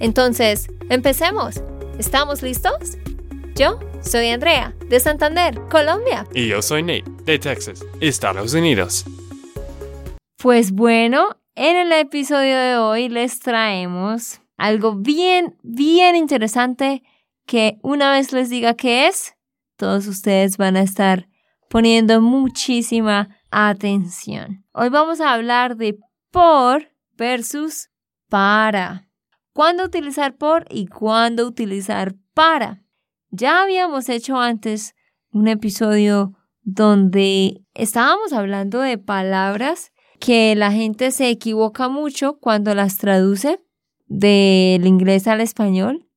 Entonces, empecemos. ¿Estamos listos? Yo soy Andrea, de Santander, Colombia. Y yo soy Nate, de Texas, Estados Unidos. Pues bueno, en el episodio de hoy les traemos algo bien, bien interesante que una vez les diga qué es, todos ustedes van a estar poniendo muchísima atención. Hoy vamos a hablar de por versus para. ¿Cuándo utilizar por y cuándo utilizar para? Ya habíamos hecho antes un episodio donde estábamos hablando de palabras que la gente se equivoca mucho cuando las traduce del inglés al español.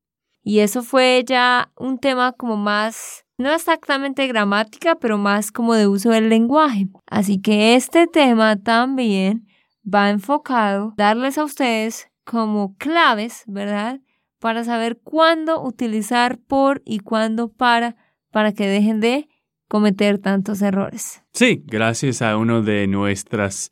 Y eso fue ya un tema como más, no exactamente gramática, pero más como de uso del lenguaje. Así que este tema también va enfocado darles a ustedes como claves, ¿verdad? Para saber cuándo utilizar por y cuándo para, para que dejen de cometer tantos errores. Sí, gracias a uno de nuestras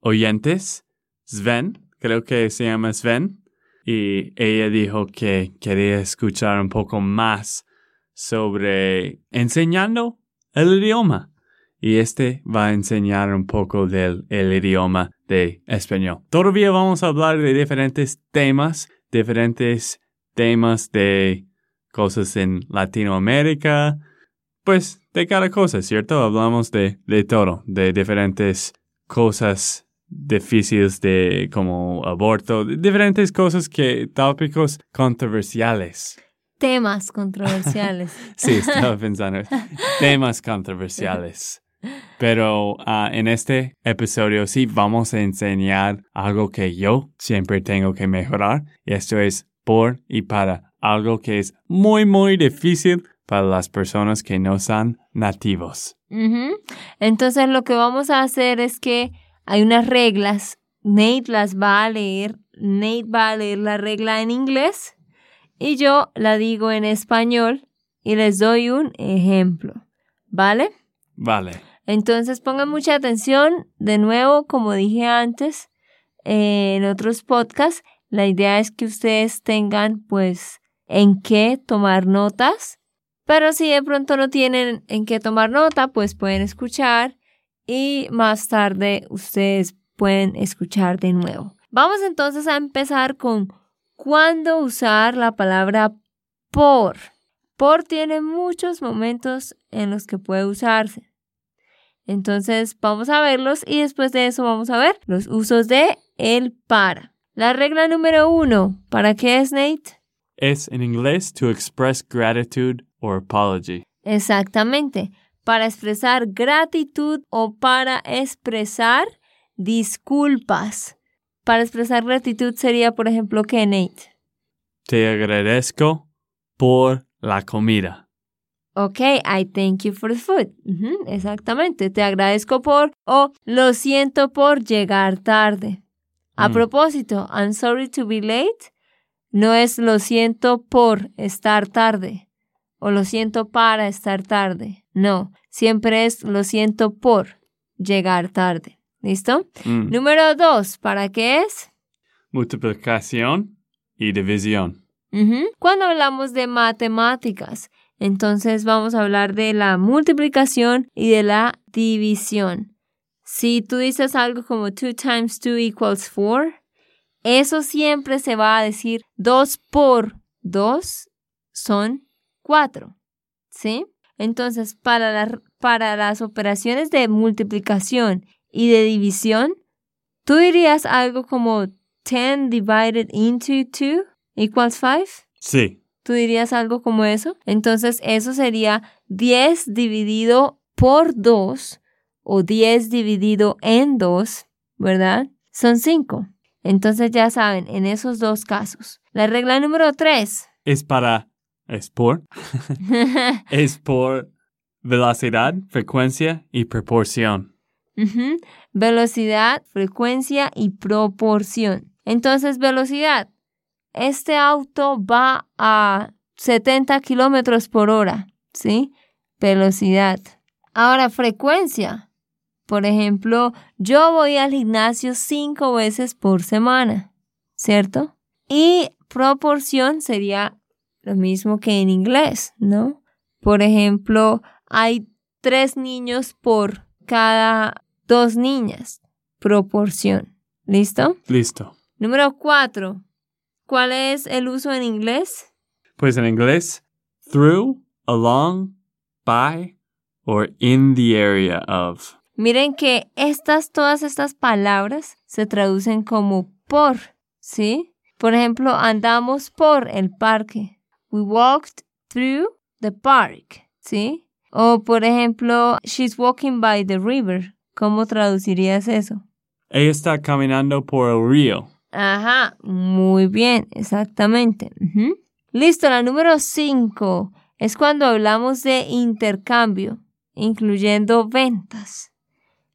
oyentes, Sven, creo que se llama Sven, y ella dijo que quería escuchar un poco más sobre enseñando el idioma. Y este va a enseñar un poco del el idioma de español. Todavía vamos a hablar de diferentes temas, diferentes temas de cosas en Latinoamérica, pues de cada cosa, ¿cierto? Hablamos de, de todo, de diferentes cosas difíciles de como aborto, diferentes cosas que, tópicos controversiales. Temas controversiales. sí, estaba pensando. temas controversiales. Pero ah, en este episodio sí vamos a enseñar algo que yo siempre tengo que mejorar. Y esto es por y para. Algo que es muy, muy difícil para las personas que no son nativos. Entonces lo que vamos a hacer es que hay unas reglas. Nate las va a leer. Nate va a leer la regla en inglés y yo la digo en español y les doy un ejemplo. ¿Vale? Vale. Entonces pongan mucha atención. De nuevo, como dije antes en otros podcasts, la idea es que ustedes tengan pues en qué tomar notas. Pero si de pronto no tienen en qué tomar nota, pues pueden escuchar y más tarde ustedes pueden escuchar de nuevo. Vamos entonces a empezar con cuándo usar la palabra por. Por tiene muchos momentos en los que puede usarse. Entonces vamos a verlos y después de eso vamos a ver los usos de el para. La regla número uno, ¿para qué es Nate? Es en inglés to express gratitude or apology. Exactamente para expresar gratitud o para expresar disculpas. Para expresar gratitud sería, por ejemplo, que Nate. Te agradezco por la comida. Ok, I thank you for the food. exactamente, te agradezco por o lo siento por llegar tarde. A mm. propósito, I'm sorry to be late no es lo siento por estar tarde o lo siento para estar tarde. No, siempre es lo siento por llegar tarde. ¿Listo? Mm. Número dos, ¿para qué es? Multiplicación y división. Cuando hablamos de matemáticas, entonces vamos a hablar de la multiplicación y de la división. Si tú dices algo como 2 times 2 equals 4, eso siempre se va a decir 2 por 2 son 4. ¿Sí? Entonces, para, para las operaciones de multiplicación y de división, ¿tú dirías algo como 10 divided into 2 equals 5? Sí. ¿Tú dirías algo como eso? Entonces, eso sería 10 dividido por 2 o 10 dividido en 2, ¿verdad? Son 5. Entonces ya saben, en esos dos casos. La regla número tres. Es para, es por, es por velocidad, frecuencia y proporción. Velocidad, frecuencia y proporción. Entonces, velocidad. Este auto va a 70 kilómetros por hora, ¿sí? Velocidad. Ahora, frecuencia. Por ejemplo, yo voy al gimnasio cinco veces por semana, ¿cierto? Y proporción sería lo mismo que en inglés, ¿no? Por ejemplo, hay tres niños por cada dos niñas. Proporción. ¿Listo? Listo. Número cuatro. ¿Cuál es el uso en inglés? Pues en inglés, through, along, by, or in the area of. Miren que estas, todas estas palabras se traducen como por, ¿sí? Por ejemplo, andamos por el parque. We walked through the park, ¿sí? O por ejemplo, she's walking by the river. ¿Cómo traducirías eso? Ella está caminando por el río. Ajá, muy bien, exactamente. Listo, la número 5 es cuando hablamos de intercambio, incluyendo ventas.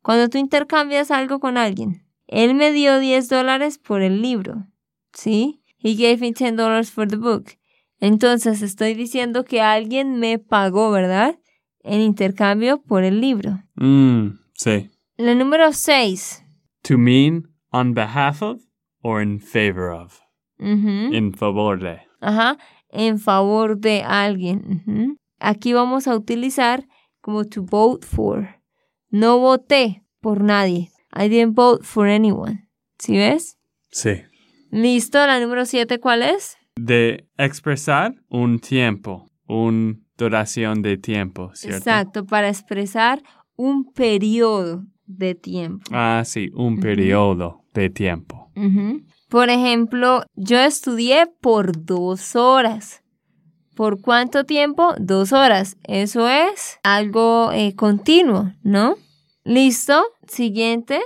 Cuando tú intercambias algo con alguien. Él me dio 10 dólares por el libro, ¿sí? He gave me 10 dollars for the book. Entonces estoy diciendo que alguien me pagó, ¿verdad? En intercambio por el libro. Mm, sí. La número 6. To mean on behalf of or in favor of. En favor de. Ajá, en favor de alguien. Aquí vamos a utilizar como to vote for. No voté por nadie. I didn't vote for anyone. ¿Sí ves? Sí. Listo, la número 7, ¿cuál es? De expresar un tiempo, una duración de tiempo, ¿cierto? Exacto, para expresar un periodo de tiempo. Ah, sí, un periodo de tiempo. Por ejemplo, yo estudié por dos horas. ¿Por cuánto tiempo? Dos horas. Eso es algo eh, continuo, ¿no? Listo. Siguiente.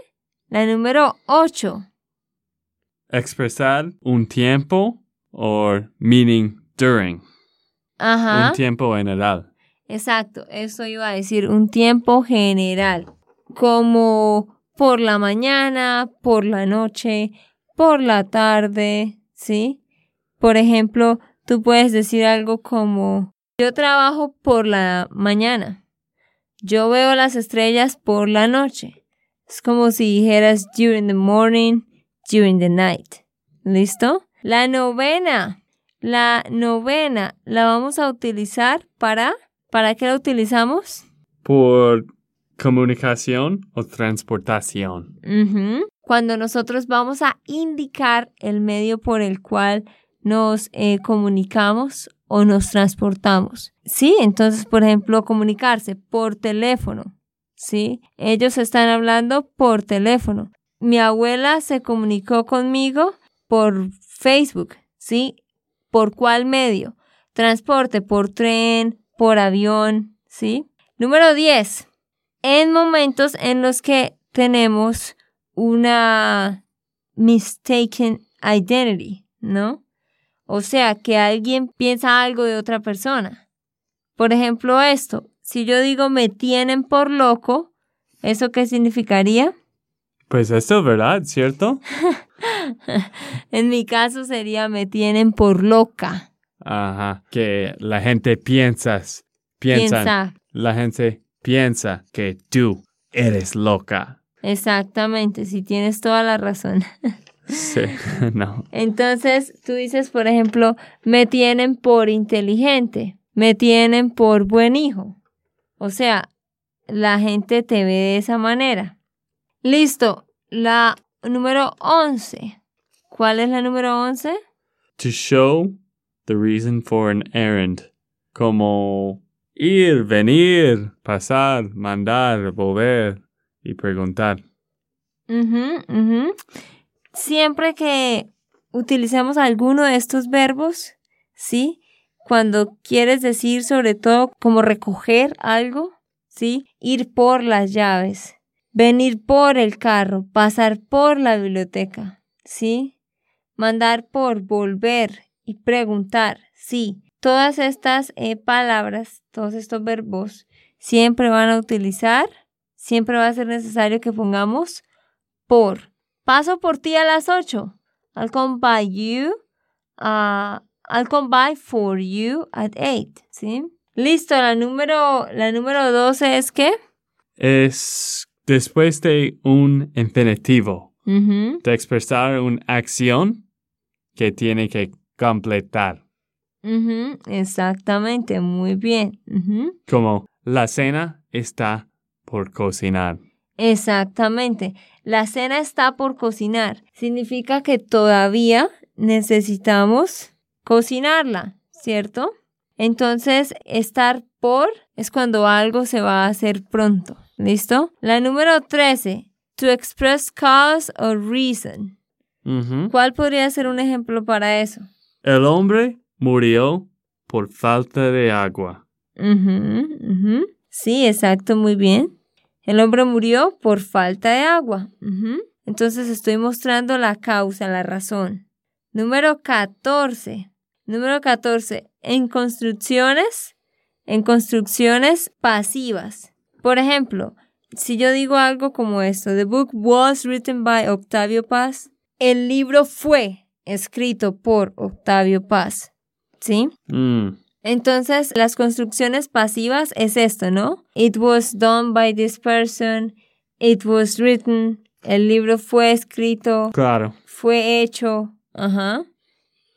La número 8. Expresar un tiempo or meaning during. Ajá. Un tiempo general. Exacto. Eso iba a decir un tiempo general. Como por la mañana, por la noche, por la tarde, ¿sí? Por ejemplo, tú puedes decir algo como, yo trabajo por la mañana. Yo veo las estrellas por la noche. Es como si dijeras during the morning, during the night. ¿Listo? La novena. La novena la vamos a utilizar para... ¿Para qué la utilizamos? Por comunicación o transportación. Cuando nosotros vamos a indicar el medio por el cual nos eh, comunicamos o nos transportamos. Sí, entonces, por ejemplo, comunicarse por teléfono. Sí, ellos están hablando por teléfono. Mi abuela se comunicó conmigo por Facebook. Sí, ¿por cuál medio? Transporte, por tren, por avión. Sí. Número 10. En momentos en los que tenemos una mistaken identity, ¿no? O sea, que alguien piensa algo de otra persona. Por ejemplo, esto, si yo digo me tienen por loco, ¿eso qué significaría? Pues esto es verdad, ¿cierto? En mi caso sería me tienen por loca. Ajá. Que la gente piensa, piensa, Piensa. la gente piensa que tú eres loca. Exactamente, si tienes toda la razón. Sí, no. Entonces, tú dices, por ejemplo, me tienen por inteligente, me tienen por buen hijo. O sea, la gente te ve de esa manera. Listo, la número 11. ¿Cuál es la número 11? To show the reason for an errand. Como ir, venir, pasar, mandar, volver y preguntar. Siempre que utilicemos alguno de estos verbos, ¿sí? Cuando quieres decir sobre todo como recoger algo, ¿sí? Ir por las llaves, venir por el carro, pasar por la biblioteca. ¿sí? Mandar por, volver y preguntar, sí. Todas estas eh, palabras, todos estos verbos, siempre van a utilizar, siempre va a ser necesario que pongamos por. Paso por ti a las 8. I'll come by you. Uh, I'll come by for you at 8. ¿Sí? Listo, la número, la número 12 es qué? Es después de un infinitivo, Ujú. de expresar una acción que tiene que completar, Exactamente, muy bien. Como la cena está por cocinar. Exactamente. La cena está por cocinar. Significa que todavía necesitamos cocinarla, ¿cierto? Entonces, estar por es cuando algo se va a hacer pronto. ¿Listo? La número 13. To express cause or reason. ¿Cuál podría ser un ejemplo para eso? El hombre murió por falta de agua. Sí, exacto, muy bien. El hombre murió por falta de agua. Entonces estoy mostrando la causa, la razón. Número 14. Número 14. En construcciones, en construcciones pasivas. Por ejemplo, si yo digo algo como esto, The book was written by Octavio Paz. El libro fue escrito por Octavio Paz. ¿Sí? Mm, Entonces, las construcciones pasivas es esto, ¿no? It was done by this person. It was written. El libro fue escrito. claro. Fue hecho. Ajá.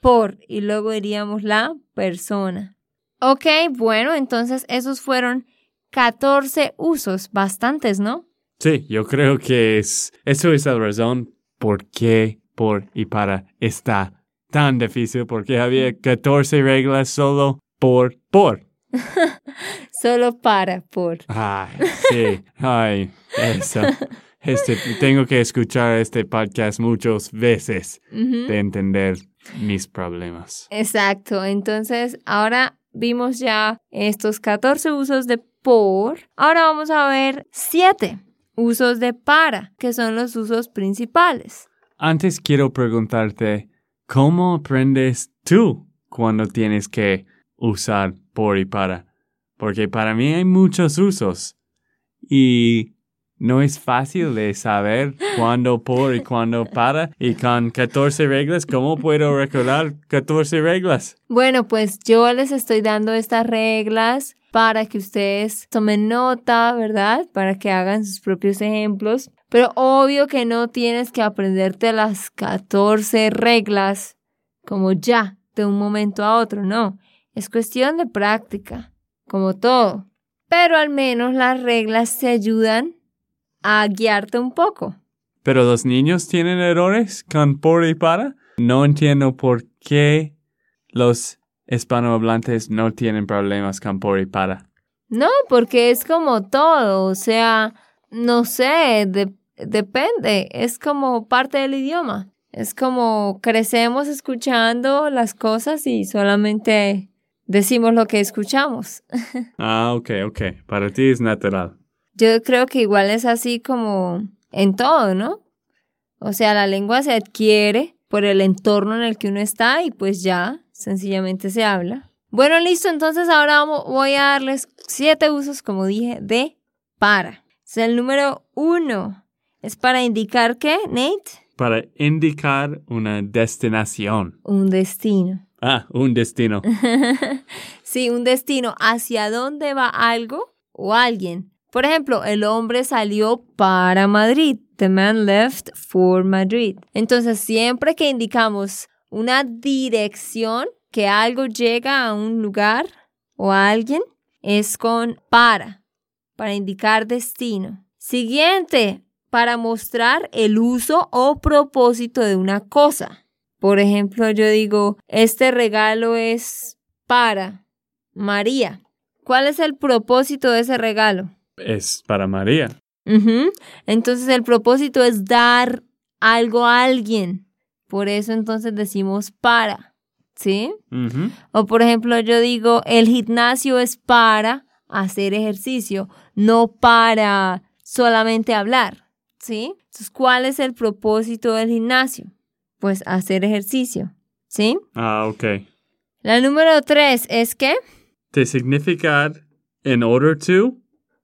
Por. Y luego diríamos la persona. Ok, bueno, entonces esos fueron 14 usos. Bastantes, ¿no? Sí, yo creo que es, eso es la razón por qué, por y para está tan difícil, porque había 14 reglas solo por, por. Solo para, por. Ay, sí, ay, eso. Este, tengo que escuchar este podcast muchas veces de entender mis problemas. Exacto, entonces ahora vimos ya estos 14 usos de por. Ahora vamos a ver 7 usos de para, que son los usos principales. Antes quiero preguntarte, ¿cómo aprendes tú cuando tienes que usar por y para? Porque para mí hay muchos usos y no es fácil de saber cuándo por y cuándo para. Y con 14 reglas, ¿cómo puedo recordar 14 reglas? Bueno, pues yo les estoy dando estas reglas para que ustedes tomen nota, ¿verdad? Para que hagan sus propios ejemplos. Pero obvio que no tienes que aprenderte las 14 reglas como ya, de un momento a otro, no. Es cuestión de práctica, como todo. Pero al menos las reglas te ayudan a guiarte un poco. Pero los niños tienen errores con por y para. No entiendo por qué los hispanohablantes no tienen problemas con por y para. No, porque es como todo, o sea, no sé, de- depende, es como parte del idioma. Es como crecemos escuchando las cosas y solamente decimos lo que escuchamos. Ah, ok, ok. Para ti es natural. Yo creo que igual es así como en todo, ¿no? O sea, la lengua se adquiere por el entorno en el que uno está y pues ya, sencillamente se habla. Bueno, listo, entonces ahora voy a darles siete usos, como dije, de para. O sea, el número uno es para indicar qué, Nate, Para indicar una destinación. un destino. Ah, un destino. Sí, un destino hacia dónde va algo o alguien. Por ejemplo, el hombre salió para Madrid. The man left for Madrid. Entonces, siempre que indicamos una dirección, que algo llega a un lugar o a alguien, es con para, para indicar destino. Siguiente, para mostrar el uso o propósito de una cosa. Por ejemplo, yo digo, este regalo es para María. ¿Cuál es el propósito de ese regalo? es para María. Entonces el propósito es dar algo a alguien. Por eso entonces decimos para. ¿Sí? O por ejemplo yo digo, el gimnasio es para hacer ejercicio, no para solamente hablar. ¿Sí? Entonces, ¿cuál es el propósito del gimnasio? pues hacer ejercicio. ¿Sí? Ah, ok. La número tres es que Te significar in order to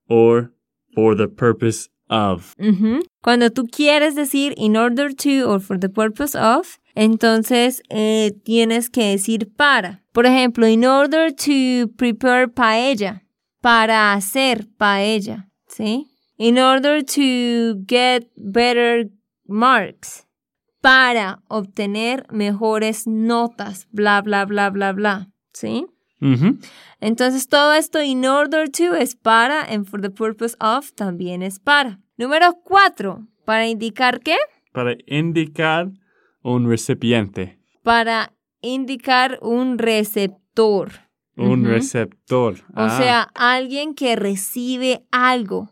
or for the purpose of. Ujú. Cuando tú quieres decir in order to or for the purpose of, entonces eh, tienes que decir para. Por ejemplo, in order to prepare paella, para hacer paella, ¿sí? In order to get better marks, para obtener mejores notas, bla, bla, bla, bla, bla, ¿sí? Entonces todo esto in order to es para and for the purpose of también es para. Número cuatro, para indicar qué? Para indicar un recipiente. Para indicar un receptor. Un receptor. O Ah, sea, alguien que recibe algo.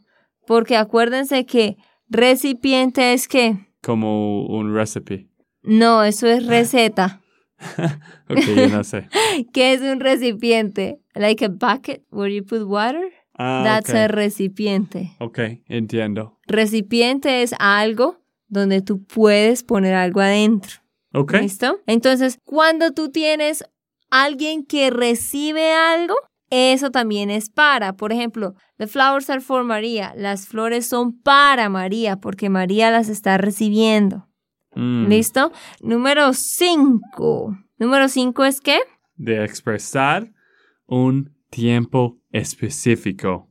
Porque acuérdense que recipiente es que Como un recipe. no, eso es receta. Ok, yo no sé. ¿Qué es un recipiente? Like a bucket where you put water? Ah, That's ok. a recipiente. Ok, entiendo. Recipiente es algo donde tú puedes poner algo adentro. Ok. ¿Listo? Entonces, cuando tú tienes alguien que recibe algo, eso también es para. Por ejemplo, the flowers are for María. Las flores son para María porque María las está recibiendo. Mm, ¿Listo? Número 5. Número 5 es qué? De expresar un tiempo específico.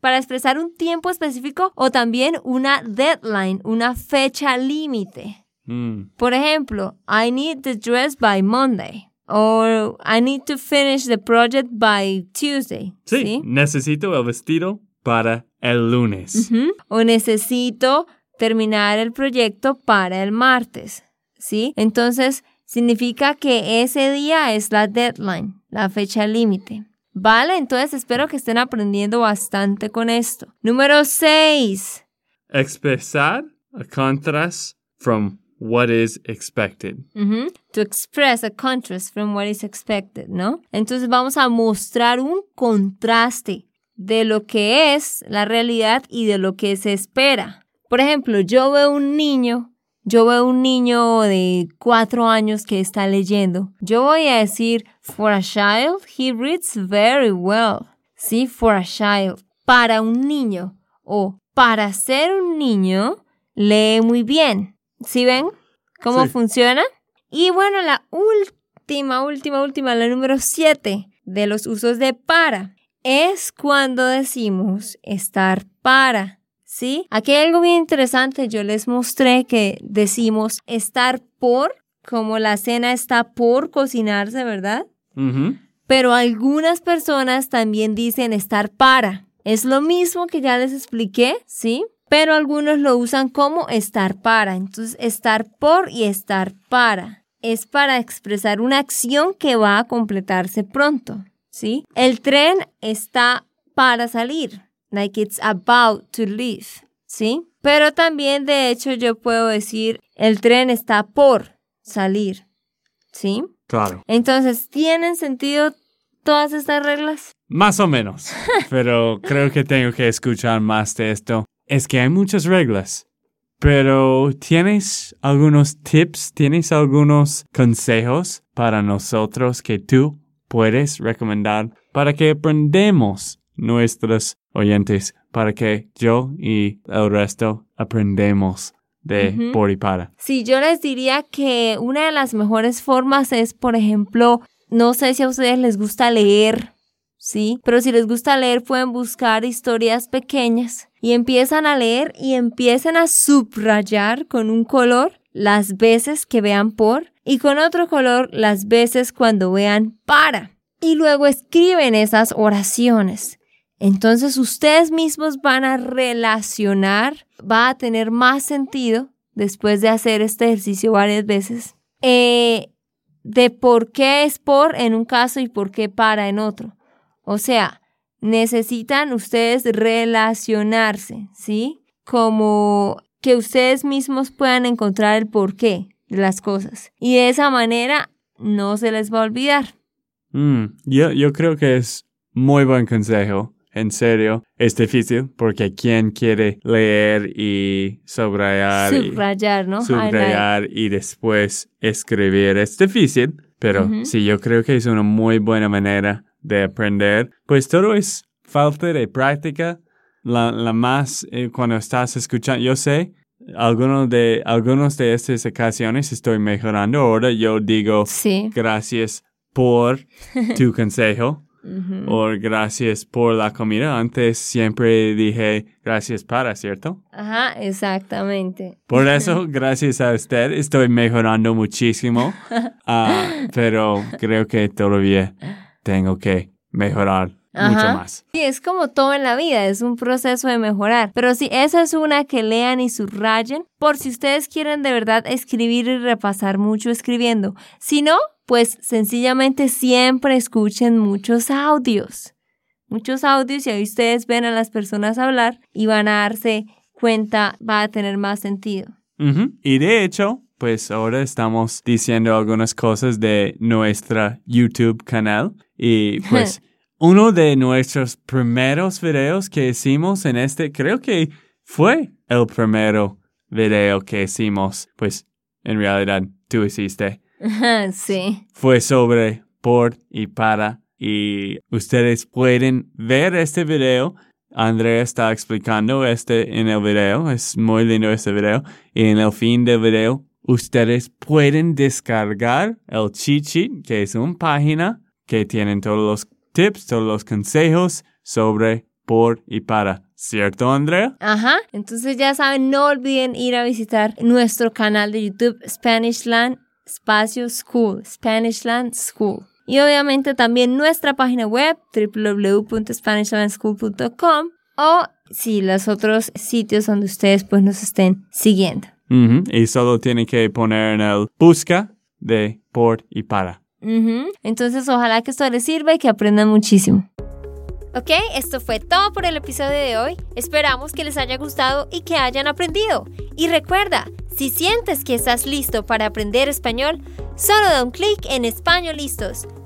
Para expresar un tiempo específico o también una deadline, una fecha límite. Mm, Por ejemplo, I need the dress by Monday. Or I need to finish the project by Tuesday. Sí, necesito el vestido para el lunes. Ujú. O necesito terminar el proyecto para el martes. ¿Sí? Entonces, significa que ese día es la deadline, la fecha límite. Vale, entonces espero que estén aprendiendo bastante con esto. Número 6. Expresar a contrast from what is expected. To express a contrast from what is expected, ¿no? Entonces vamos a mostrar un contraste de lo que es la realidad y de lo que se espera. Por ejemplo, yo veo un niño, yo veo un niño de cuatro años que está leyendo. Yo voy a decir, for a child, he reads very well. Sí, for a child. Para un niño o para ser un niño, lee muy bien. ¿Sí ven cómo Sí. funciona? Y bueno, la última, última, última, la número siete de los usos de para es cuando decimos estar para. ¿Sí? Aquí hay algo bien interesante. Yo les mostré que decimos estar por, como la cena está por cocinarse, ¿verdad? Ujú. Pero algunas personas también dicen estar para. Es lo mismo que ya les expliqué, ¿sí? Pero algunos lo usan como estar para. Entonces, estar por y estar para. Es para expresar una acción que va a completarse pronto, ¿sí? El tren está para salir. Like it's about to leave, ¿sí? Pero también, de hecho, yo puedo decir el tren está por salir, ¿sí? Claro. Entonces, ¿tienen sentido todas estas reglas? Más o menos. Pero creo que tengo que escuchar más de esto. Es que hay muchas reglas. Pero ¿tienes algunos tips? ¿Tienes algunos consejos para nosotros que tú puedes recomendar para que aprendamos nuestros oyentes? Para que yo y el resto aprendemos de por y para. Sí, yo les diría que una de las mejores formas es, por ejemplo, no sé si a ustedes les gusta leer, ¿sí? Pero si les gusta leer, pueden buscar historias pequeñas y empiezan a leer y empiezan a subrayar con un color las veces que vean por y con otro color las veces cuando vean para. Y luego escriben esas oraciones. Entonces ustedes mismos van a relacionar, va a tener más sentido después de hacer este ejercicio varias veces, eh, de por qué es por en un caso y por qué para en otro. O sea, necesitan ustedes relacionarse, ¿sí? Como que ustedes mismos puedan encontrar el porqué de las cosas. Y de esa manera no se les va a olvidar. Mm, yo, yo creo que es muy buen consejo. en serio, es difícil porque quien quiere leer y subrayar, subrayar, y, ¿no? subrayar y después escribir es difícil, pero sí, yo creo que es una muy buena manera de aprender. Pues todo es falta de práctica. La, la más eh, cuando estás escuchando, yo sé, algunos de, algunos de estas ocasiones estoy mejorando. Ahora yo digo gracias por tu consejo. O gracias por la comida. Antes siempre dije gracias para, ¿cierto? Ajá, exactamente. Por eso, gracias a usted, estoy mejorando muchísimo. Ah, pero creo que todavía tengo que mejorar mucho más. Sí, es como todo en la vida, es un proceso de mejorar. Pero sí, esa es una que lean y subrayen por si ustedes quieren de verdad escribir y repasar mucho escribiendo. Si no, pues sencillamente siempre escuchen muchos audios. Muchos audios y ahí ustedes ven a las personas hablar y van a darse cuenta, va a tener más sentido. Y de hecho, pues ahora estamos diciendo algunas cosas de nuestra YouTube canal y pues uno de nuestros primeros videos que hicimos en este, creo que fue el primero video que hicimos, pues en realidad tú hiciste. sí. Fue sobre por y para y ustedes pueden ver este video. Andrea está explicando este en el video. Es muy lindo este video. Y en el fin del video, ustedes pueden descargar el cheat sheet, que es una página que tienen todos los tips, todos los consejos sobre por y para. ¿Cierto, Andrea? Ajá. Entonces ya saben, no olviden ir a visitar nuestro canal de YouTube Spanishland Espacio School, Spanishland School. Y obviamente también nuestra página web www.spanishlandschool.com o si los otros sitios donde ustedes pues nos estén siguiendo. Y solo tienen que poner en el busca de por y para. Entonces, ojalá que esto les sirva y que aprendan muchísimo. Ok, esto fue todo por el episodio de hoy. Esperamos que les haya gustado y que hayan aprendido. Y recuerda, si sientes que estás listo para aprender español, solo da un clic en Español Listos.